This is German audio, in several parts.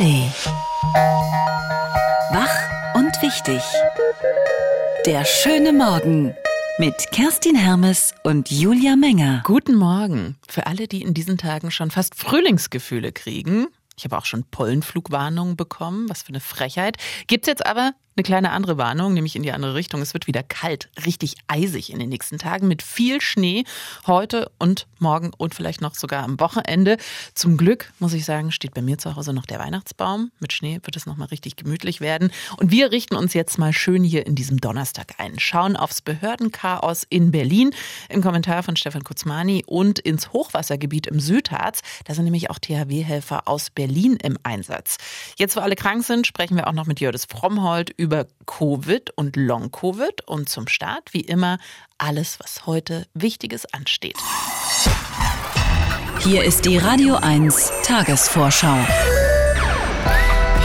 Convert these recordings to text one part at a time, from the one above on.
ARD. Wach und wichtig. Der schöne Morgen mit Kerstin Hermes und Julia Menger. Guten Morgen. Für alle, die in diesen Tagen schon fast Frühlingsgefühle kriegen. Ich habe auch schon Pollenflugwarnungen bekommen. Was für eine Frechheit. Gibt's jetzt aber eine kleine andere Warnung, nämlich in die andere Richtung. Es wird wieder kalt, richtig eisig in den nächsten Tagen mit viel Schnee heute und morgen und vielleicht noch sogar am Wochenende. Zum Glück, muss ich sagen, steht bei mir zu Hause noch der Weihnachtsbaum. Mit Schnee wird es nochmal richtig gemütlich werden. Und wir richten uns jetzt mal schön hier in diesem Donnerstag ein. Schauen aufs Behördenchaos in Berlin im Kommentar von Stefan Kutzmani und ins Hochwassergebiet im Südharz. Da sind nämlich auch THW-Helfer aus Berlin im Einsatz. Jetzt, wo alle krank sind, sprechen wir auch noch mit Jördis Frommhold über über Covid und Long-Covid und zum Start wie immer alles, was heute Wichtiges ansteht. Hier ist die Radio 1 Tagesvorschau.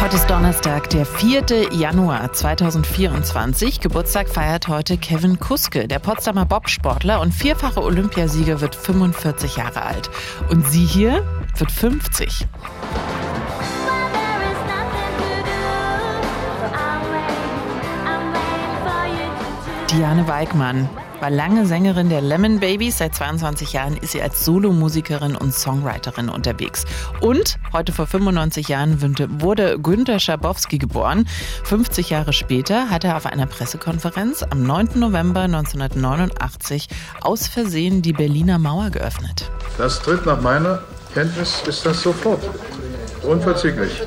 Heute ist Donnerstag, der 4. Januar 2024. Geburtstag feiert heute Kevin Kuske. Der Potsdamer Bobsportler und vierfache Olympiasieger wird 45 Jahre alt. Und sie hier wird 50. Diane Weigmann war lange Sängerin der Lemon Babies. Seit 22 Jahren ist sie als Solomusikerin und Songwriterin unterwegs. Und heute vor 95 Jahren wurde Günter Schabowski geboren. 50 Jahre später hat er auf einer Pressekonferenz am 9. November 1989 aus Versehen die Berliner Mauer geöffnet. Das tritt nach meiner Kenntnis ist das sofort. Unverzüglich.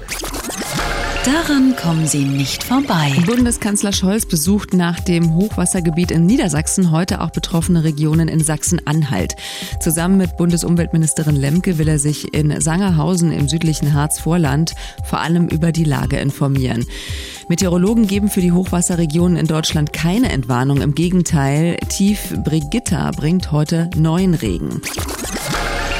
Daran kommen Sie nicht vorbei. Bundeskanzler Scholz besucht nach dem Hochwassergebiet in Niedersachsen heute auch betroffene Regionen in Sachsen-Anhalt. Zusammen mit Bundesumweltministerin Lemke will er sich in Sangerhausen im südlichen Harzvorland vor allem über die Lage informieren. Meteorologen geben für die Hochwasserregionen in Deutschland keine Entwarnung. Im Gegenteil, Tief Brigitta bringt heute neuen Regen.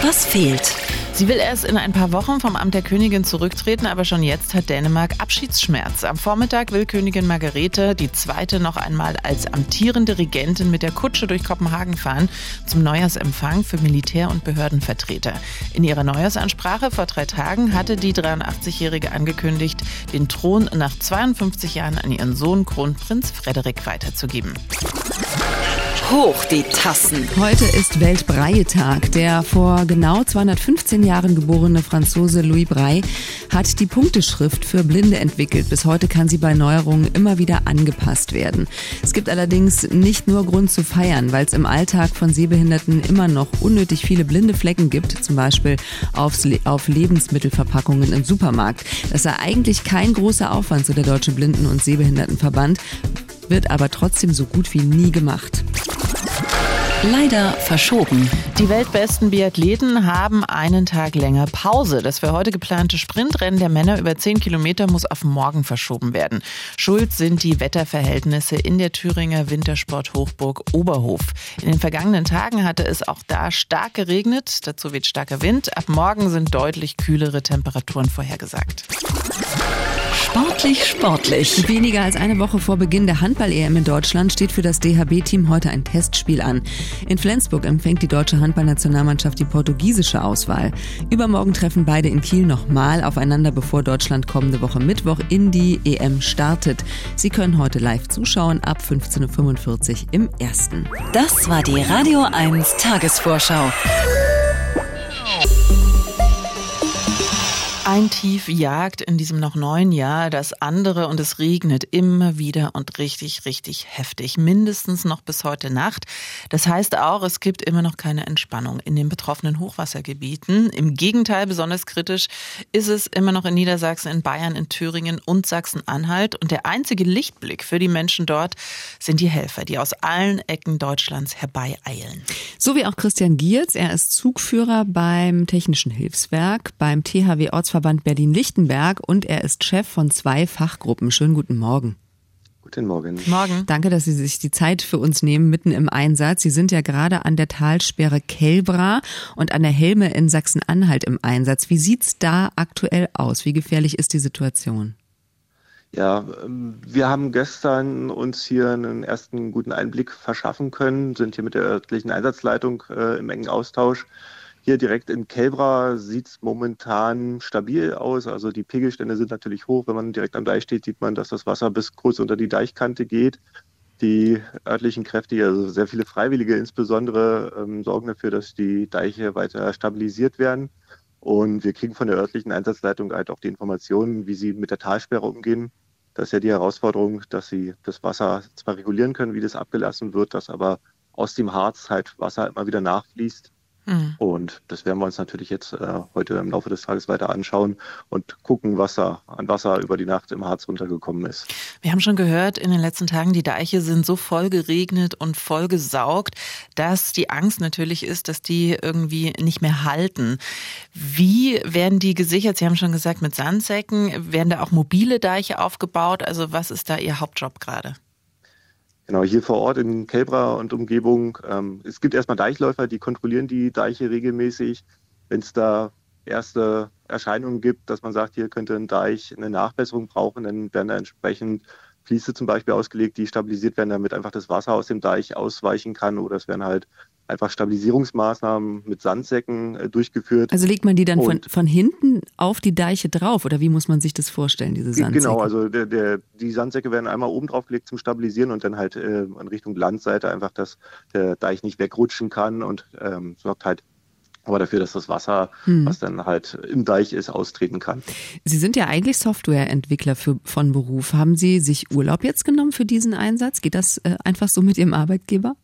Was fehlt? Sie will erst in ein paar Wochen vom Amt der Königin zurücktreten, aber schon jetzt hat Dänemark Abschiedsschmerz. Am Vormittag will Königin Margarete die zweite noch einmal als amtierende Regentin mit der Kutsche durch Kopenhagen fahren zum Neujahrsempfang für Militär- und Behördenvertreter. In ihrer Neujahrsansprache vor drei Tagen hatte die 83-Jährige angekündigt, den Thron nach 52 Jahren an ihren Sohn Kronprinz Frederik weiterzugeben. Hoch die Tassen. Heute ist Weltbreietag. Der vor genau 215 Jahren geborene Franzose Louis Brey hat die Punkteschrift für Blinde entwickelt. Bis heute kann sie bei Neuerungen immer wieder angepasst werden. Es gibt allerdings nicht nur Grund zu feiern, weil es im Alltag von Sehbehinderten immer noch unnötig viele blinde Flecken gibt, zum Beispiel aufs, auf Lebensmittelverpackungen im Supermarkt. Das sei eigentlich kein großer Aufwand, so der Deutsche Blinden- und Sehbehindertenverband wird aber trotzdem so gut wie nie gemacht. Leider verschoben. Die weltbesten Biathleten haben einen Tag länger Pause. Das für heute geplante Sprintrennen der Männer über 10 Kilometer muss auf morgen verschoben werden. Schuld sind die Wetterverhältnisse in der Thüringer Wintersporthochburg Oberhof. In den vergangenen Tagen hatte es auch da stark geregnet. Dazu weht starker Wind. Ab morgen sind deutlich kühlere Temperaturen vorhergesagt. Sportlich, sportlich. Weniger als eine Woche vor Beginn der Handball-EM in Deutschland steht für das DHB-Team heute ein Testspiel an. In Flensburg empfängt die deutsche Handballnationalmannschaft die portugiesische Auswahl. Übermorgen treffen beide in Kiel nochmal aufeinander, bevor Deutschland kommende Woche Mittwoch in die EM startet. Sie können heute live zuschauen ab 15.45 Uhr im ersten. Das war die Radio 1 Tagesvorschau. Ein Tief jagt in diesem noch neuen Jahr das andere und es regnet immer wieder und richtig, richtig heftig. Mindestens noch bis heute Nacht. Das heißt auch, es gibt immer noch keine Entspannung in den betroffenen Hochwassergebieten. Im Gegenteil, besonders kritisch ist es immer noch in Niedersachsen, in Bayern, in Thüringen und Sachsen-Anhalt. Und der einzige Lichtblick für die Menschen dort sind die Helfer, die aus allen Ecken Deutschlands herbeieilen. So wie auch Christian Giertz. Er ist Zugführer beim Technischen Hilfswerk, beim THW Ortsverband Landesverband Berlin-Lichtenberg und er ist Chef von zwei Fachgruppen. Schönen guten Morgen. Guten Morgen. Morgen. Danke, dass Sie sich die Zeit für uns nehmen, mitten im Einsatz. Sie sind ja gerade an der Talsperre Kelbra und an der Helme in Sachsen-Anhalt im Einsatz. Wie sieht's da aktuell aus? Wie gefährlich ist die Situation? Ja, ähm, wir haben gestern uns hier einen ersten guten Einblick verschaffen können, sind hier mit der örtlichen Einsatzleitung äh, im engen Austausch Hier direkt in Kelbra sieht es momentan stabil aus. Also die Pegelstände sind natürlich hoch. Wenn man direkt am Deich steht, sieht man, dass das Wasser bis kurz unter die Deichkante geht. Die örtlichen Kräfte, also sehr viele Freiwillige insbesondere, ähm, sorgen dafür, dass die Deiche weiter stabilisiert werden. Und wir kriegen von der örtlichen Einsatzleitung halt auch die Informationen, wie sie mit der Talsperre umgehen. Das ist ja die Herausforderung, dass sie das Wasser zwar regulieren können, wie das abgelassen wird, dass aber aus dem Harz halt Wasser immer wieder nachfließt Mhm. Und das werden wir uns natürlich jetzt äh, heute im Laufe des Tages weiter anschauen und gucken, was da an Wasser über die Nacht im Harz runtergekommen ist. Wir haben schon gehört, in den letzten Tagen, die Deiche sind so voll geregnet und voll gesaugt, dass die Angst natürlich ist, dass die irgendwie nicht mehr halten. Wie werden die gesichert? Sie haben schon gesagt, mit Sandsäcken. Werden da auch mobile Deiche aufgebaut? Also was ist da Ihr Hauptjob gerade? Genau, hier vor Ort in Kelbra und Umgebung. Ähm, es gibt erstmal Deichläufer, die kontrollieren die Deiche regelmäßig. Wenn es da erste Erscheinungen gibt, dass man sagt, hier könnte ein Deich eine Nachbesserung brauchen, dann werden da entsprechend Fließe zum Beispiel ausgelegt, die stabilisiert werden, damit einfach das Wasser aus dem Deich ausweichen kann. Oder es werden halt einfach Stabilisierungsmaßnahmen mit Sandsäcken äh, durchgeführt. Also legt man die dann von, von hinten auf die Deiche drauf oder wie muss man sich das vorstellen, diese Sandsäcke? Genau, also der, der, die Sandsäcke werden einmal oben drauf gelegt zum Stabilisieren und dann halt äh, in Richtung Landseite einfach, dass der Deich nicht wegrutschen kann und ähm, sorgt halt aber dafür, dass das Wasser, hm. was dann halt im Deich ist, austreten kann. Sie sind ja eigentlich Softwareentwickler für, von Beruf. Haben Sie sich Urlaub jetzt genommen für diesen Einsatz? Geht das äh, einfach so mit Ihrem Arbeitgeber?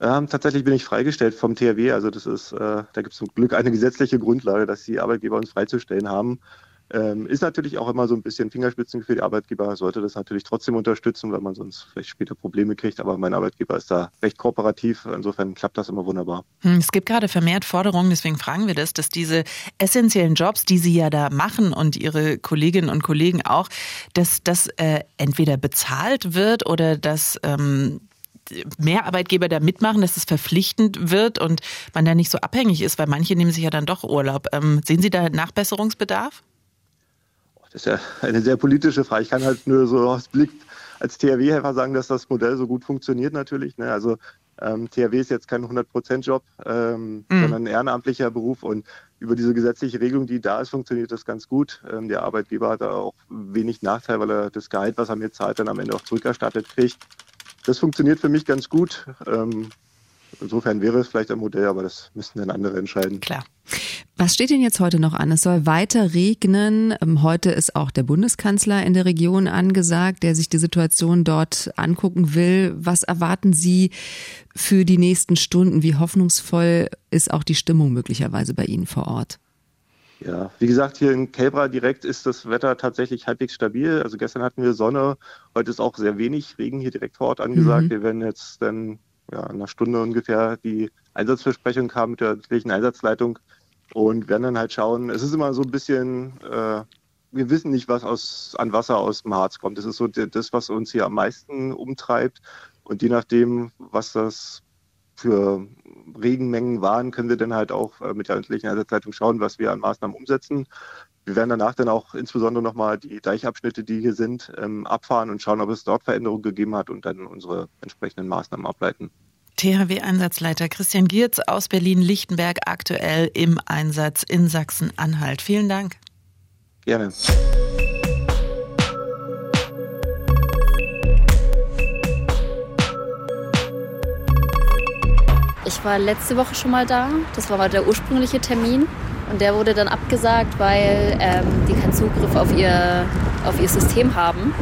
Ähm, tatsächlich bin ich freigestellt vom THW. Also das ist, äh, da gibt es zum Glück eine gesetzliche Grundlage, dass die Arbeitgeber uns freizustellen haben. Ähm, ist natürlich auch immer so ein bisschen Fingerspitzengefühl. Der Arbeitgeber sollte das natürlich trotzdem unterstützen, weil man sonst vielleicht später Probleme kriegt. Aber mein Arbeitgeber ist da recht kooperativ. Insofern klappt das immer wunderbar. Hm, es gibt gerade vermehrt Forderungen, deswegen fragen wir das, dass diese essentiellen Jobs, die Sie ja da machen und Ihre Kolleginnen und Kollegen auch, dass das äh, entweder bezahlt wird oder dass ähm, mehr Arbeitgeber da mitmachen, dass es verpflichtend wird und man da nicht so abhängig ist, weil manche nehmen sich ja dann doch Urlaub. Ähm, sehen Sie da Nachbesserungsbedarf? Das ist ja eine sehr politische Frage. Ich kann halt nur so aus Blick als THW-Helfer sagen, dass das Modell so gut funktioniert natürlich. Ne? Also ähm, THW ist jetzt kein 100%-Job, ähm, mhm. sondern ein ehrenamtlicher Beruf und über diese gesetzliche Regelung, die da ist, funktioniert das ganz gut. Ähm, der Arbeitgeber hat da auch wenig Nachteil, weil er das Gehalt, was er mir zahlt, dann am Ende auch zurückerstattet kriegt das funktioniert für mich ganz gut. Ähm, insofern wäre es vielleicht ein Modell, aber das müssen dann andere entscheiden. Klar. Was steht denn jetzt heute noch an? Es soll weiter regnen. Ähm, heute ist auch der Bundeskanzler in der Region angesagt, der sich die Situation dort angucken will. Was erwarten Sie für die nächsten Stunden? Wie hoffnungsvoll ist auch die Stimmung möglicherweise bei Ihnen vor Ort? Ja, wie gesagt, hier in Kelbra direkt ist das Wetter tatsächlich halbwegs stabil. Also gestern hatten wir Sonne, heute ist auch sehr wenig Regen hier direkt vor Ort angesagt. Mhm. Wir werden jetzt dann ja, in einer Stunde ungefähr die Einsatzversprechung haben mit der örtlichen Einsatzleitung und werden dann halt schauen. Es ist immer so ein bisschen, äh, wir wissen nicht, was aus, an Wasser aus dem Harz kommt. Das ist so das, was uns hier am meisten umtreibt. Und je nachdem, was das für Regenmengen waren, können wir dann halt auch äh, mit der öffentlichen Einsatzleitung schauen, was wir an Maßnahmen umsetzen. Wir werden danach dann auch insbesondere nochmal die Deichabschnitte, die hier sind, ähm, abfahren und schauen, ob es dort Veränderungen gegeben hat und dann unsere entsprechenden Maßnahmen ableiten. THW-Einsatzleiter Christian Giertz aus Berlin-Lichtenberg aktuell im Einsatz in Sachsen-Anhalt. Vielen Dank. Gerne. Ich war letzte Woche schon mal da. Das war mal der ursprüngliche Termin. Und der wurde dann abgesagt, weil ähm, die keinen Zugriff auf ihr, auf ihr System haben.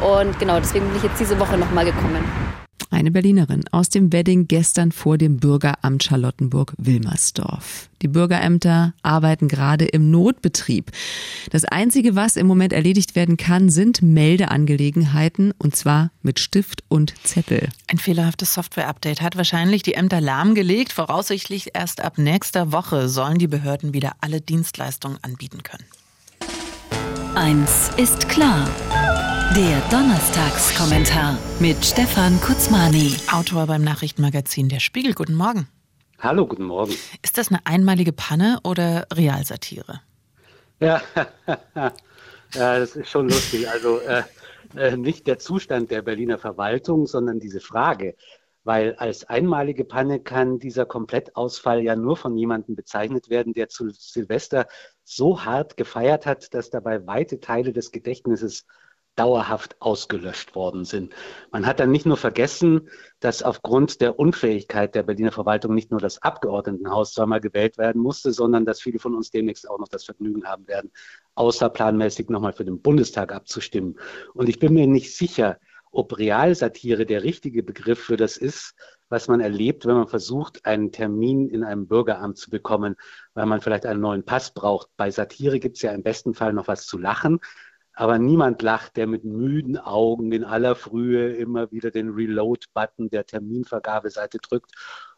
Und genau, deswegen bin ich jetzt diese Woche nochmal gekommen. Eine Berlinerin aus dem Wedding gestern vor dem Bürgeramt Charlottenburg-Wilmersdorf. Die Bürgerämter arbeiten gerade im Notbetrieb. Das Einzige, was im Moment erledigt werden kann, sind Meldeangelegenheiten und zwar mit Stift und Zettel. Ein fehlerhaftes Software-Update hat wahrscheinlich die Ämter lahmgelegt. Voraussichtlich erst ab nächster Woche sollen die Behörden wieder alle Dienstleistungen anbieten können. Eins ist klar. Der Donnerstagskommentar mit Stefan Kutzmani. Autor beim Nachrichtenmagazin Der Spiegel. Guten Morgen. Hallo, guten Morgen. Ist das eine einmalige Panne oder Realsatire? Ja, ja das ist schon lustig. Also äh, äh, nicht der Zustand der Berliner Verwaltung, sondern diese Frage, weil als einmalige Panne kann dieser Komplettausfall ja nur von jemandem bezeichnet werden, der zu Silvester so hart gefeiert hat, dass dabei weite Teile des Gedächtnisses dauerhaft ausgelöscht worden sind. Man hat dann nicht nur vergessen, dass aufgrund der Unfähigkeit der Berliner Verwaltung nicht nur das Abgeordnetenhaus zweimal gewählt werden musste, sondern dass viele von uns demnächst auch noch das Vergnügen haben werden, außerplanmäßig nochmal für den Bundestag abzustimmen. Und ich bin mir nicht sicher, ob Realsatire der richtige Begriff für das ist, was man erlebt, wenn man versucht, einen Termin in einem Bürgeramt zu bekommen, weil man vielleicht einen neuen Pass braucht. Bei Satire gibt es ja im besten Fall noch was zu lachen. Aber niemand lacht, der mit müden Augen in aller Frühe immer wieder den Reload-Button der Terminvergabeseite drückt,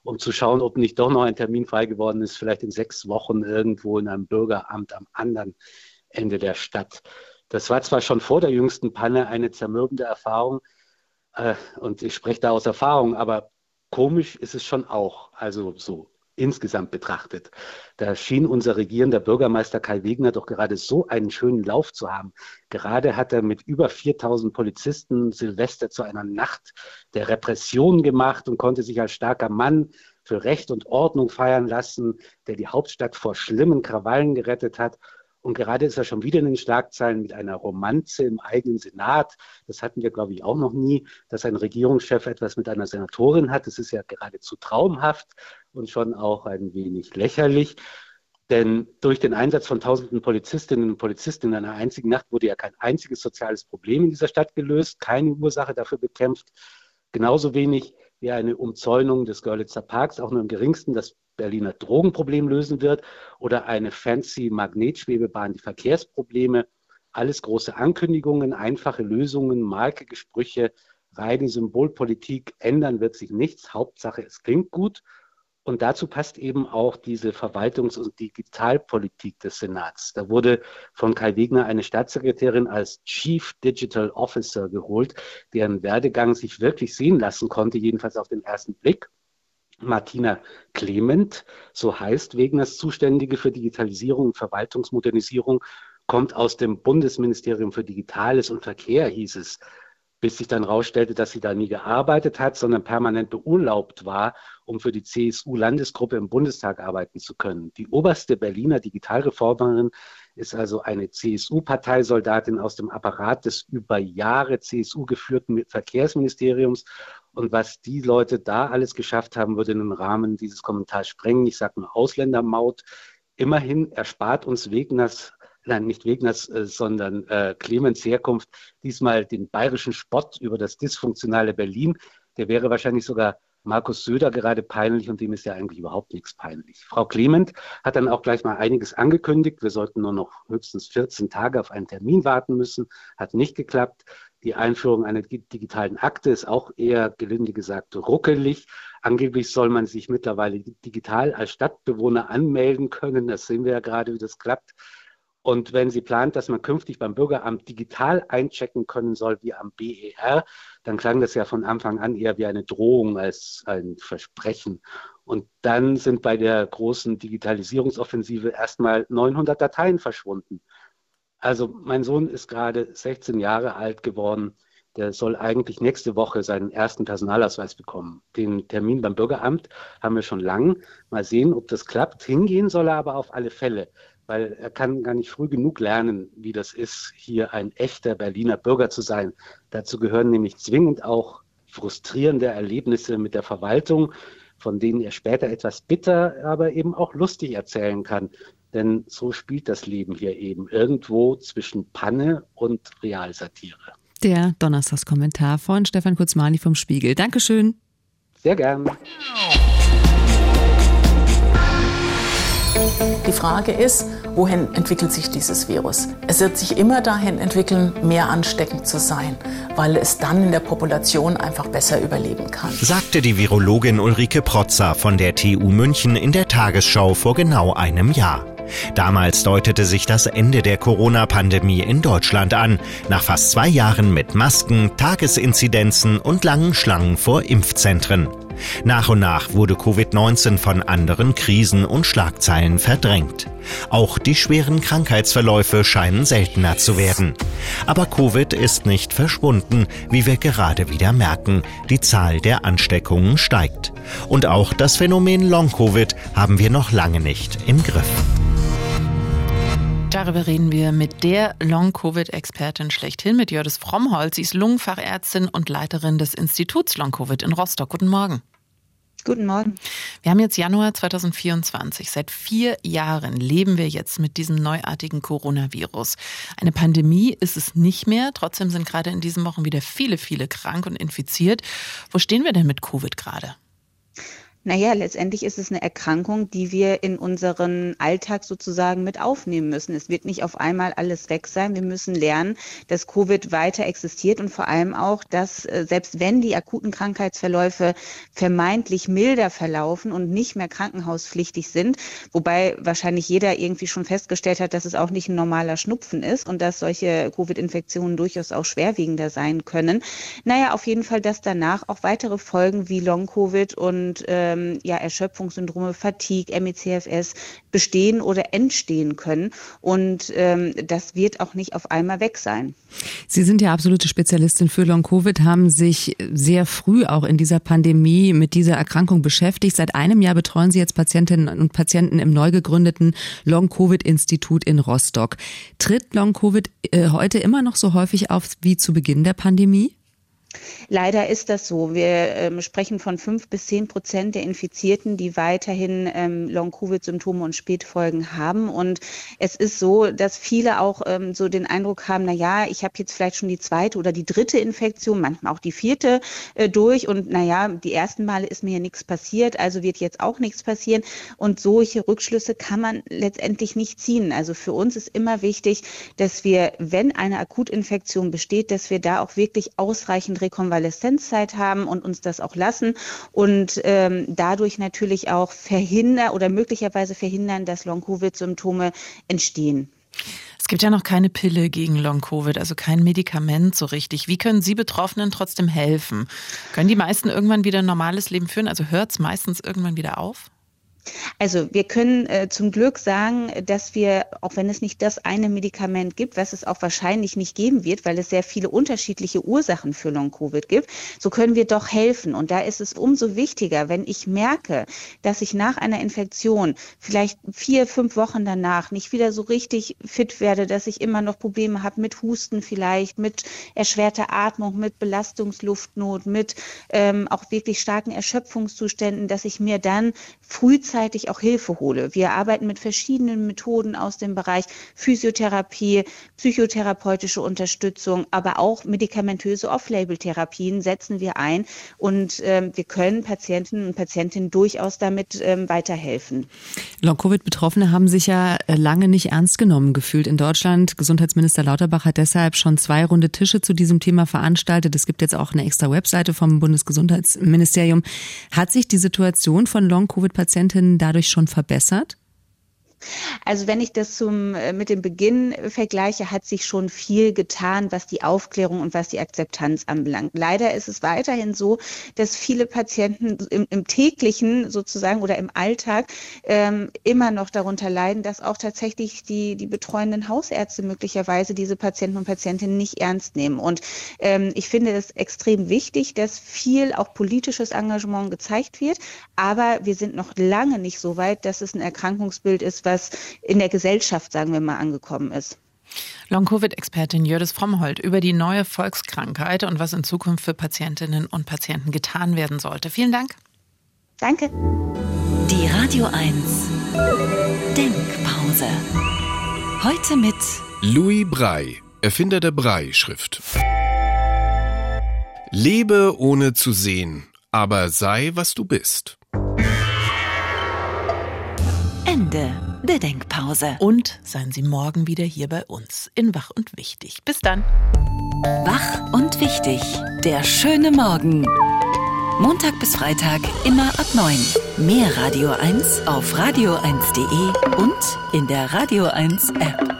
um zu schauen, ob nicht doch noch ein Termin frei geworden ist, vielleicht in sechs Wochen irgendwo in einem Bürgeramt am anderen Ende der Stadt. Das war zwar schon vor der jüngsten Panne eine zermürbende Erfahrung, äh, und ich spreche da aus Erfahrung, aber komisch ist es schon auch. Also so insgesamt betrachtet. Da schien unser regierender Bürgermeister Kai Wegner doch gerade so einen schönen Lauf zu haben. Gerade hat er mit über 4000 Polizisten Silvester zu einer Nacht der Repression gemacht und konnte sich als starker Mann für Recht und Ordnung feiern lassen, der die Hauptstadt vor schlimmen Krawallen gerettet hat. Und gerade ist er schon wieder in den Schlagzeilen mit einer Romanze im eigenen Senat. Das hatten wir, glaube ich, auch noch nie, dass ein Regierungschef etwas mit einer Senatorin hat. Das ist ja geradezu traumhaft und schon auch ein wenig lächerlich. Denn durch den Einsatz von tausenden Polizistinnen und Polizisten in einer einzigen Nacht wurde ja kein einziges soziales Problem in dieser Stadt gelöst, keine Ursache dafür bekämpft. Genauso wenig wie eine Umzäunung des Görlitzer Parks, auch nur im geringsten das Berliner Drogenproblem lösen wird oder eine fancy Magnetschwebebahn die Verkehrsprobleme. Alles große Ankündigungen, einfache Lösungen, markige Sprüche, reine Symbolpolitik. Ändern wird sich nichts. Hauptsache, es klingt gut. Und dazu passt eben auch diese Verwaltungs- und Digitalpolitik des Senats. Da wurde von Kai Wegner eine Staatssekretärin als Chief Digital Officer geholt, deren Werdegang sich wirklich sehen lassen konnte, jedenfalls auf den ersten Blick. Martina Clement, so heißt Wegners Zuständige für Digitalisierung und Verwaltungsmodernisierung, kommt aus dem Bundesministerium für Digitales und Verkehr, hieß es, bis sich dann herausstellte, dass sie da nie gearbeitet hat, sondern permanent beurlaubt war, um für die CSU-Landesgruppe im Bundestag arbeiten zu können. Die oberste Berliner Digitalreformerin ist also eine CSU-Parteisoldatin aus dem Apparat des über Jahre CSU geführten Verkehrsministeriums und was die Leute da alles geschafft haben, würde den Rahmen dieses Kommentars sprengen. Ich sage nur Ausländermaut. Immerhin erspart uns Wegners, nein, nicht Wegners, äh, sondern äh, Clemens Herkunft diesmal den bayerischen Spott über das dysfunktionale Berlin. Der wäre wahrscheinlich sogar Markus Söder gerade peinlich und dem ist ja eigentlich überhaupt nichts peinlich. Frau Clement hat dann auch gleich mal einiges angekündigt. Wir sollten nur noch höchstens 14 Tage auf einen Termin warten müssen. Hat nicht geklappt. Die Einführung einer digitalen Akte ist auch eher, gelinde gesagt, ruckelig. Angeblich soll man sich mittlerweile digital als Stadtbewohner anmelden können. Das sehen wir ja gerade, wie das klappt. Und wenn sie plant, dass man künftig beim Bürgeramt digital einchecken können soll wie am BER, dann klang das ja von Anfang an eher wie eine Drohung als ein Versprechen. Und dann sind bei der großen Digitalisierungsoffensive erstmal 900 Dateien verschwunden. Also mein Sohn ist gerade 16 Jahre alt geworden. Der soll eigentlich nächste Woche seinen ersten Personalausweis bekommen. Den Termin beim Bürgeramt haben wir schon lang. Mal sehen, ob das klappt. Hingehen soll er aber auf alle Fälle, weil er kann gar nicht früh genug lernen, wie das ist, hier ein echter Berliner Bürger zu sein. Dazu gehören nämlich zwingend auch frustrierende Erlebnisse mit der Verwaltung, von denen er später etwas bitter, aber eben auch lustig erzählen kann. Denn so spielt das Leben hier eben irgendwo zwischen Panne und Realsatire. Der Donnerstagskommentar von Stefan Kurzmani vom Spiegel. Dankeschön. Sehr gern. Die Frage ist, wohin entwickelt sich dieses Virus? Es wird sich immer dahin entwickeln, mehr ansteckend zu sein, weil es dann in der Population einfach besser überleben kann. Sagte die Virologin Ulrike Protzer von der TU München in der Tagesschau vor genau einem Jahr. Damals deutete sich das Ende der Corona-Pandemie in Deutschland an, nach fast zwei Jahren mit Masken, Tagesinzidenzen und langen Schlangen vor Impfzentren. Nach und nach wurde Covid-19 von anderen Krisen und Schlagzeilen verdrängt. Auch die schweren Krankheitsverläufe scheinen seltener zu werden. Aber Covid ist nicht verschwunden, wie wir gerade wieder merken. Die Zahl der Ansteckungen steigt. Und auch das Phänomen Long-Covid haben wir noch lange nicht im Griff. Darüber reden wir mit der Long-Covid-Expertin schlechthin, mit Jördis Frommholz. Sie ist Lungenfachärztin und Leiterin des Instituts Long-Covid in Rostock. Guten Morgen. Guten Morgen. Wir haben jetzt Januar 2024. Seit vier Jahren leben wir jetzt mit diesem neuartigen Coronavirus. Eine Pandemie ist es nicht mehr. Trotzdem sind gerade in diesen Wochen wieder viele, viele krank und infiziert. Wo stehen wir denn mit Covid gerade? Naja, letztendlich ist es eine Erkrankung, die wir in unseren Alltag sozusagen mit aufnehmen müssen. Es wird nicht auf einmal alles weg sein. Wir müssen lernen, dass Covid weiter existiert und vor allem auch, dass äh, selbst wenn die akuten Krankheitsverläufe vermeintlich milder verlaufen und nicht mehr krankenhauspflichtig sind, wobei wahrscheinlich jeder irgendwie schon festgestellt hat, dass es auch nicht ein normaler Schnupfen ist und dass solche Covid-Infektionen durchaus auch schwerwiegender sein können. Naja, auf jeden Fall, dass danach auch weitere Folgen wie Long-Covid und äh, ähm, ja, Erschöpfungssyndrome, Fatigue, MECFS bestehen oder entstehen können. Und ähm, das wird auch nicht auf einmal weg sein. Sie sind ja absolute Spezialistin für Long-Covid, haben sich sehr früh auch in dieser Pandemie mit dieser Erkrankung beschäftigt. Seit einem Jahr betreuen Sie jetzt Patientinnen und Patienten im neu gegründeten Long-Covid-Institut in Rostock. Tritt Long-Covid äh, heute immer noch so häufig auf wie zu Beginn der Pandemie? Leider ist das so. Wir ähm, sprechen von fünf bis zehn Prozent der Infizierten, die weiterhin ähm, Long-Covid-Symptome und Spätfolgen haben. Und es ist so, dass viele auch ähm, so den Eindruck haben, na ja, ich habe jetzt vielleicht schon die zweite oder die dritte Infektion, manchmal auch die vierte äh, durch. Und na ja, die ersten Male ist mir ja nichts passiert, also wird jetzt auch nichts passieren. Und solche Rückschlüsse kann man letztendlich nicht ziehen. Also für uns ist immer wichtig, dass wir, wenn eine Akutinfektion besteht, dass wir da auch wirklich ausreichend Rekonvaleszenzzeit haben und uns das auch lassen und ähm, dadurch natürlich auch verhindern oder möglicherweise verhindern, dass Long-Covid-Symptome entstehen. Es gibt ja noch keine Pille gegen Long-Covid, also kein Medikament so richtig. Wie können Sie Betroffenen trotzdem helfen? Können die meisten irgendwann wieder ein normales Leben führen? Also hört es meistens irgendwann wieder auf? Also wir können äh, zum Glück sagen, dass wir, auch wenn es nicht das eine Medikament gibt, was es auch wahrscheinlich nicht geben wird, weil es sehr viele unterschiedliche Ursachen für Long-Covid gibt, so können wir doch helfen. Und da ist es umso wichtiger, wenn ich merke, dass ich nach einer Infektion vielleicht vier, fünf Wochen danach nicht wieder so richtig fit werde, dass ich immer noch Probleme habe mit Husten vielleicht, mit erschwerter Atmung, mit Belastungsluftnot, mit ähm, auch wirklich starken Erschöpfungszuständen, dass ich mir dann frühzeitig rechtzeitig auch Hilfe hole. Wir arbeiten mit verschiedenen Methoden aus dem Bereich Physiotherapie, psychotherapeutische Unterstützung, aber auch medikamentöse Off-Label-Therapien setzen wir ein und ähm, wir können Patienten und Patientinnen durchaus damit ähm, weiterhelfen. Long-Covid-Betroffene haben sich ja äh, lange nicht ernst genommen gefühlt in Deutschland. Gesundheitsminister Lauterbach hat deshalb schon zwei runde Tische zu diesem Thema veranstaltet. Es gibt jetzt auch eine extra Webseite vom Bundesgesundheitsministerium. Hat sich die Situation von Long-Covid-Patientinnen dadurch schon verbessert? Also wenn ich das zum, äh, mit dem Beginn vergleiche, hat sich schon viel getan, was die Aufklärung und was die Akzeptanz anbelangt. Leider ist es weiterhin so, dass viele Patienten im, im täglichen sozusagen oder im Alltag ähm, immer noch darunter leiden, dass auch tatsächlich die, die betreuenden Hausärzte möglicherweise diese Patienten und Patientinnen nicht ernst nehmen. Und ähm, ich finde es extrem wichtig, dass viel auch politisches Engagement gezeigt wird. Aber wir sind noch lange nicht so weit, dass es ein Erkrankungsbild ist, was in der Gesellschaft, sagen wir mal, angekommen ist. Long-Covid-Expertin Jördis Frommhold über die neue Volkskrankheit und was in Zukunft für Patientinnen und Patienten getan werden sollte. Vielen Dank. Danke. Die Radio 1 Denkpause. Heute mit Louis Brey, Erfinder der Brei-Schrift. Lebe ohne zu sehen, aber sei, was du bist. Ende der Denkpause. Und seien Sie morgen wieder hier bei uns in Wach und Wichtig. Bis dann. Wach und Wichtig. Der schöne Morgen. Montag bis Freitag immer ab 9. Mehr Radio 1 auf radio1.de und in der Radio 1 App.